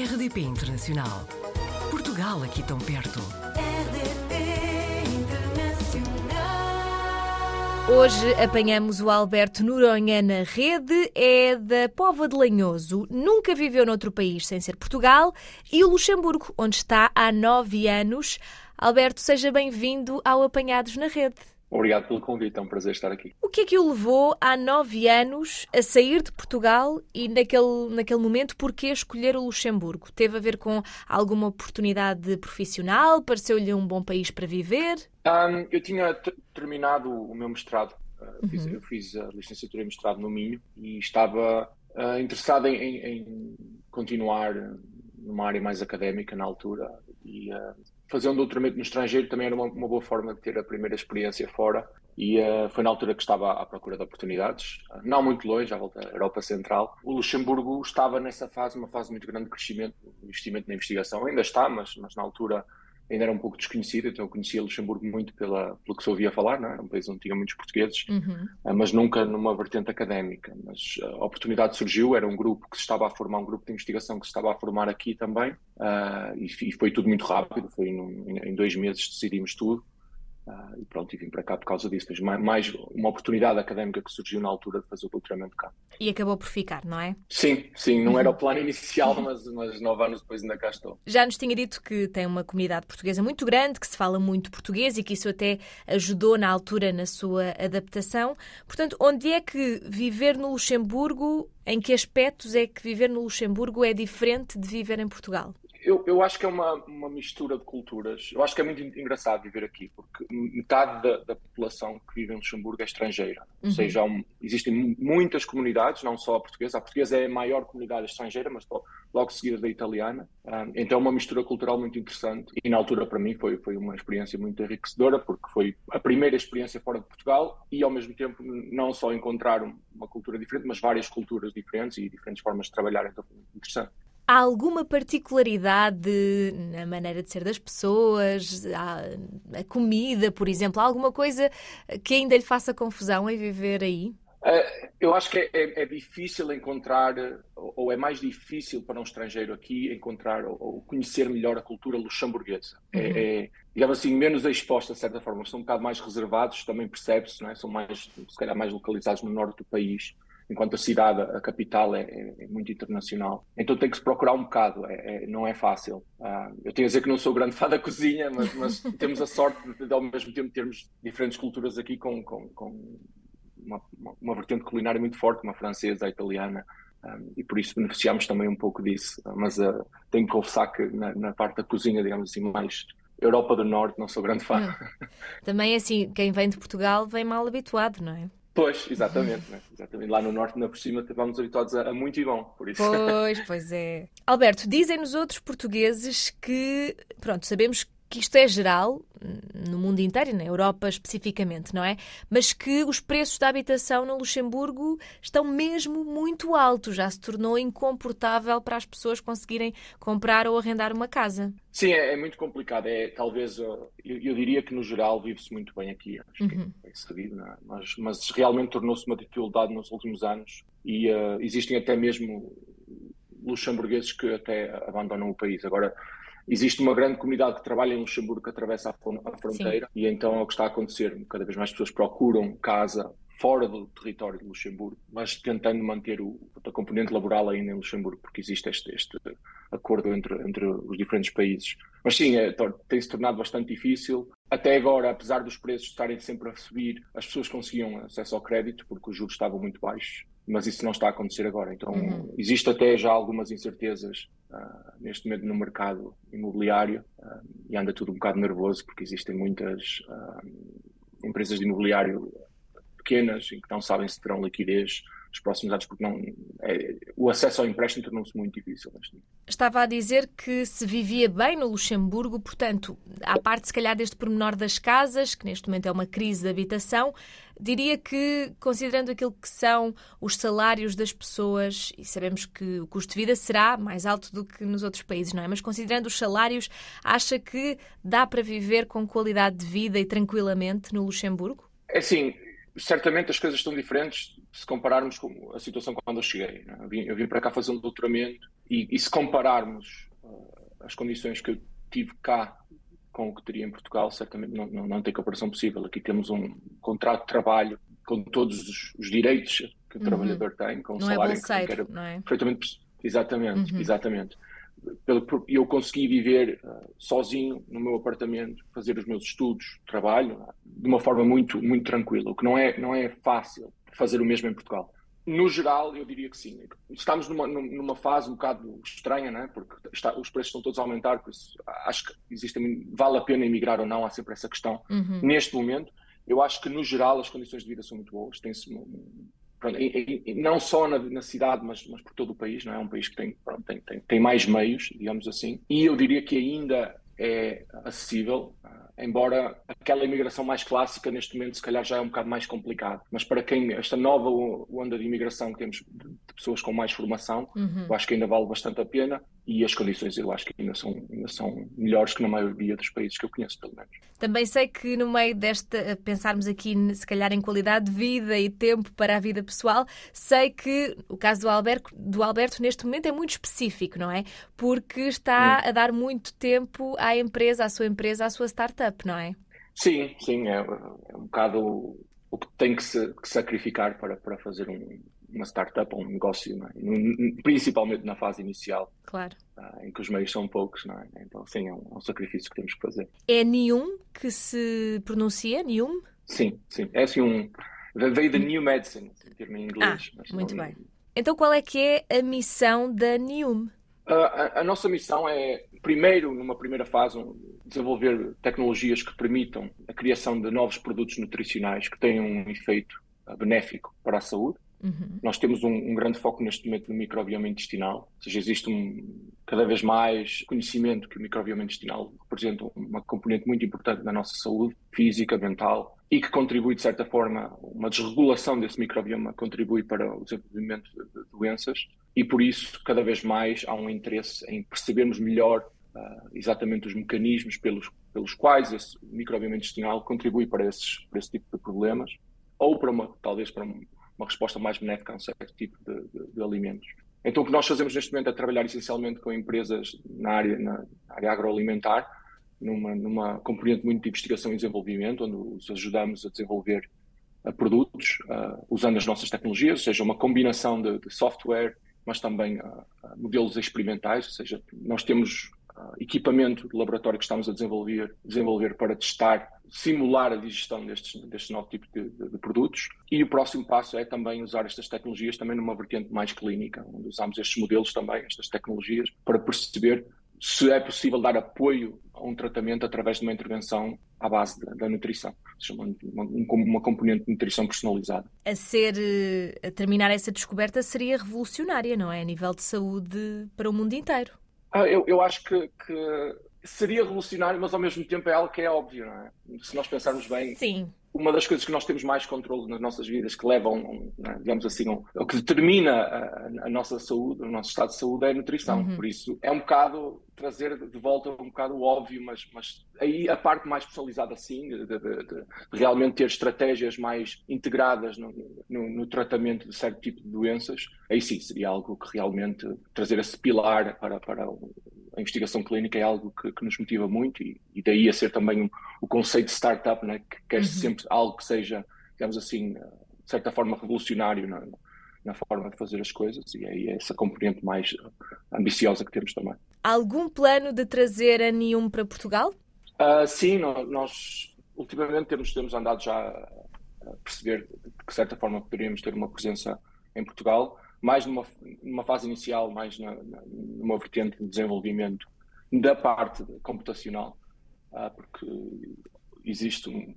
RDP Internacional. Portugal aqui tão perto. RDP Internacional. Hoje apanhamos o Alberto Noronha na rede, é da Póvoa de Lanhoso, nunca viveu noutro país sem ser Portugal, e o Luxemburgo, onde está há nove anos. Alberto, seja bem-vindo ao Apanhados na Rede. Obrigado pelo convite, é um prazer estar aqui. O que é que o levou há nove anos a sair de Portugal e naquele, naquele momento porquê escolher o Luxemburgo? Teve a ver com alguma oportunidade profissional? Pareceu-lhe um bom país para viver? Um, eu tinha terminado o meu mestrado, uh, fiz, eu fiz a licenciatura e mestrado no Minho e estava uh, interessado em, em- em continuar numa área mais académica na altura e uh, fazer um doutoramento no estrangeiro também era uma, uma boa forma de ter a primeira experiência fora. E uh, foi na altura que estava à procura de oportunidades, não muito longe, à volta da Europa Central. O Luxemburgo estava nessa fase, uma fase muito grande de crescimento, investimento na investigação, ainda está, mas, mas na altura ainda era um pouco desconhecido, então eu conhecia Luxemburgo muito pela, pelo que se ouvia falar, não é? Era um país onde tinha muitos portugueses, Uhum. ah, mas nunca numa vertente académica. Mas ah, a oportunidade surgiu, era um grupo que se estava a formar, um grupo de investigação que se estava a formar aqui também, ah, e, e foi tudo muito rápido, foi num- em dois meses decidimos tudo. Ah, e pronto, e vim para cá por causa disso. Mais, mais uma oportunidade académica que surgiu na altura de fazer o doutoramento cá. E acabou por ficar, não é? Sim, sim, não era o plano inicial, mas, mas nove anos depois ainda cá estou. Já nos tinha dito que tem uma comunidade portuguesa muito grande, que se fala muito português e que isso até ajudou na altura na sua adaptação. Portanto, onde é que viver no Luxemburgo, em que aspectos é que viver no Luxemburgo é diferente de viver em Portugal? Eu, eu acho que é uma, uma mistura de culturas. Eu acho que é muito engraçado viver aqui, porque metade da, da população que vive em Luxemburgo é estrangeira. Ou seja, um- existem mu- muitas comunidades, não só a portuguesa. A portuguesa é a maior comunidade estrangeira, mas lo- logo seguida da italiana. Ah, então é uma mistura cultural muito interessante. E na altura, para mim, foi, foi uma experiência muito enriquecedora, porque foi a primeira experiência fora de Portugal e, ao mesmo tempo, não só encontrar um- uma cultura diferente, mas várias culturas diferentes e diferentes formas de trabalhar. Então foi muito interessante. Há alguma particularidade na maneira de ser das pessoas, a comida, por exemplo, Há alguma coisa que ainda lhe faça confusão em viver aí? Eh, Eu acho que é, é- é difícil encontrar, ou é mais difícil para um estrangeiro aqui encontrar ou, ou conhecer melhor a cultura luxemburguesa. É, é, digamos assim, menos exposta, de certa forma. São um bocado mais reservados, também percebe-se, é? São mais, se calhar, mais localizados no norte do país, enquanto a cidade, a capital, é, é- é muito internacional. Então tem que se procurar um bocado, é- é- não é fácil. Ah, eu tenho a dizer que não sou grande fã da cozinha, mas, mas temos a sorte de, de, ao mesmo tempo, termos diferentes culturas aqui com, com, com uma, uma, uma vertente culinária muito forte, uma francesa, a italiana, um, e por isso beneficiamos também um pouco disso. Mas uh, tenho que confessar que na, na parte da cozinha, digamos assim, mais Europa do Norte, não sou grande fã. Também assim, quem vem de Portugal vem mal habituado, não é? Pois, exatamente, né? exatamente. Lá no Norte, ainda por cima, estávamos habituados a, a muito e bom, por isso. Pois, pois é. Alberto, dizem-nos outros portugueses que, pronto, sabemos que isto é geral, no mundo inteiro na Europa especificamente, não é? Mas que os preços da habitação no Luxemburgo estão mesmo muito altos, já se tornou incomportável para as pessoas conseguirem comprar ou arrendar uma casa. Sim, é, é muito complicado. É, talvez, eu, eu diria que no geral vive-se muito bem aqui, acho que Uhum. é bem sabido, é? mas, mas realmente tornou-se uma dificuldade nos últimos anos e uh, existem até mesmo luxemburgueses que até abandonam o país. Agora, existe uma grande comunidade que trabalha em Luxemburgo que atravessa a, fron- a fronteira e então é o que está a acontecer. Cada vez mais pessoas procuram casa fora do território de Luxemburgo, mas tentando manter o, a componente laboral ainda em Luxemburgo, porque existe este, este acordo entre, entre os diferentes países. Mas sim, é, tem-se tornado bastante difícil. Até agora, apesar dos preços estarem sempre a subir, as pessoas conseguiam acesso ao crédito porque os juros estavam muito baixos, mas isso não está a acontecer agora. Então, Uhum. existe até já algumas incertezas ah, neste momento no mercado imobiliário ah, e anda tudo um bocado nervoso porque existem muitas ah, empresas de imobiliário pequenas e que não sabem se terão liquidez nos próximos anos porque não, é, o acesso ao empréstimo tornou-se muito difícil. Estava a dizer que se vivia bem no Luxemburgo, portanto, à parte se calhar deste pormenor das casas, que neste momento é uma crise de habitação, diria que, considerando aquilo que são os salários das pessoas, e sabemos que o custo de vida será mais alto do que nos outros países, não é? Mas considerando os salários, acha que dá para viver com qualidade de vida e tranquilamente no Luxemburgo? É assim, certamente as coisas estão diferentes se compararmos com a situação quando eu cheguei. né? Eu, vim, eu vim para cá fazer um doutoramento e, e, se compararmos uh, as condições que eu tive cá com o que teria em Portugal, certamente não, não, não tem comparação possível. Aqui temos um contrato de trabalho com todos os, os direitos que o uhum. trabalhador tem, com um não é salário é bolseiro, que era não é? perfeitamente exatamente, uhum. exatamente. Eu consegui viver uh, sozinho no meu apartamento, fazer os meus estudos, trabalho, de uma forma muito, muito tranquila, o que não é, não é fácil fazer o mesmo em Portugal. No geral, eu diria que sim. Estamos numa, numa fase um bocado estranha, né? porque está, os preços estão todos a aumentar, por isso acho que existe, vale a pena emigrar ou não, há sempre essa questão. Uhum. Neste momento, eu acho que no geral as condições de vida são muito boas. Tem-se não só na, na, cidade, mas, mas por todo o país, não é? é um país que tem, pronto, tem, tem, tem mais meios, digamos assim, e eu diria que ainda é acessível, embora aquela imigração mais clássica neste momento se calhar já é um bocado mais complicado. Mas para quem, esta nova onda de imigração que temos de pessoas com mais formação, uhum. eu acho que ainda vale bastante a pena e as condições eu acho que ainda são, ainda são melhores que na maioria dos países que eu conheço, pelo menos. Também sei que no meio desta, pensarmos aqui se calhar em qualidade de vida e tempo para a vida pessoal, sei que o caso do Alberto, do Alberto neste momento é muito específico, não é? Porque está a dar muito tempo à empresa, à sua empresa, à sua startup, não é? Sim, sim, é, é um bocado o que tem que se que sacrificar para, para fazer um, uma startup ou um negócio, é? principalmente na fase inicial, claro. uh, em que os meios são poucos. É? Então, sim, é um, é um, sacrifício que temos que fazer. É Nium que se pronuncia? Nium? Sim, sim. É assim um. Veio da New Medicine, em termo em inglês. Ah, muito não... bem. Então, qual é que é a missão da Nium? A, a, nossa missão é, primeiro, numa primeira fase, desenvolver tecnologias que permitam a criação de novos produtos nutricionais que tenham um efeito benéfico para a saúde. Uhum. Nós temos um, um, grande foco neste momento no microbioma intestinal, ou seja, existe um, cada vez mais conhecimento que o microbioma intestinal representa uma componente muito importante na nossa saúde física, mental e que contribui, de certa forma, uma desregulação desse microbioma contribui para o desenvolvimento de, doenças e por isso cada vez mais há um interesse em percebermos melhor uh, exatamente os mecanismos pelos, pelos quais esse microbioma intestinal contribui para, esses, para esse tipo de problemas ou para uma, talvez para uma resposta mais benéfica a um certo tipo de, de, de, alimentos. Então, o que nós fazemos neste momento é trabalhar essencialmente com empresas na área, na área agroalimentar, numa, numa componente muito de investigação e desenvolvimento, onde os ajudamos a desenvolver produtos uh, usando as nossas tecnologias, ou seja, uma combinação de, de software, mas também uh, modelos experimentais, ou seja, nós temos equipamento de laboratório que estamos a desenvolver, desenvolver para testar, simular a digestão destes, deste novo tipo de, de, de, produtos. E o próximo passo é também usar estas tecnologias também numa vertente mais clínica, onde usamos estes modelos também, estas tecnologias, para perceber se é possível dar apoio a um tratamento através de uma intervenção à base da, da nutrição, uma, uma, uma, componente de nutrição personalizada. A ser, eh, a terminar essa descoberta seria revolucionária, não é? A nível de saúde para o mundo inteiro. Ah, eu, eu acho que, que, seria revolucionário, mas ao mesmo tempo é algo que é óbvio, não é? Se nós pensarmos bem, Sim. uma das coisas que nós temos mais controle nas nossas vidas, que levam, é? digamos assim, um, o que determina a, a, nossa saúde, o nosso estado de saúde é a nutrição. Uhum. Por isso é um bocado trazer de volta um bocado o óbvio, mas, mas aí a parte mais personalizada, sim, de, de, de, de realmente ter estratégias mais integradas no, no, no, tratamento de certo tipo de doenças, aí sim seria algo que realmente trazer esse pilar para, para a investigação clínica é algo que, que nos motiva muito e, e, daí a ser também um, o conceito de startup, né, que quer uhum. sempre algo que seja, digamos assim, de certa forma revolucionário na, na forma de fazer as coisas e aí é essa componente mais ambiciosa que temos também. Algum plano de trazer a Nium para Portugal? Uh, sim, nós ultimamente temos, temos andado já a perceber de que certa forma poderíamos ter uma presença em Portugal, mais numa, numa fase inicial, mais na, na, numa vertente de desenvolvimento da parte computacional, uh, porque existe um,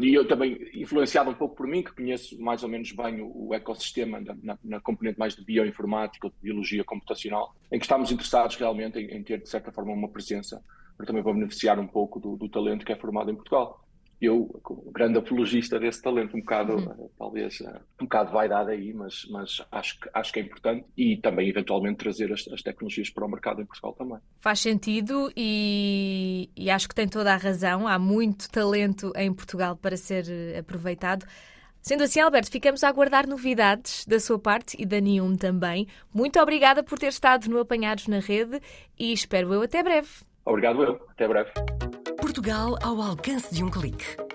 e eu também, influenciado um pouco por mim, que conheço mais ou menos bem o, o ecossistema na, na, componente mais de bioinformática, de biologia computacional, em que estamos interessados realmente em, em, ter, de certa forma, uma presença para também para beneficiar um pouco do, do talento que é formado em Portugal eu, grande apologista desse talento, um bocado, uhum. Talvez, bocado vaidade aí, mas, mas acho, que, acho que é importante e também, eventualmente, trazer as, as tecnologias para o mercado em Portugal também. Faz sentido e, e acho que tem toda a razão. Há muito talento em Portugal para ser eh, aproveitado. Sendo assim, Alberto, ficamos a aguardar novidades da sua parte e da Nium também. Muito obrigada por ter estado no Apanhados na Rede e espero eu até breve. Obrigado eu. Até breve. Portugal ao alcance de um clique.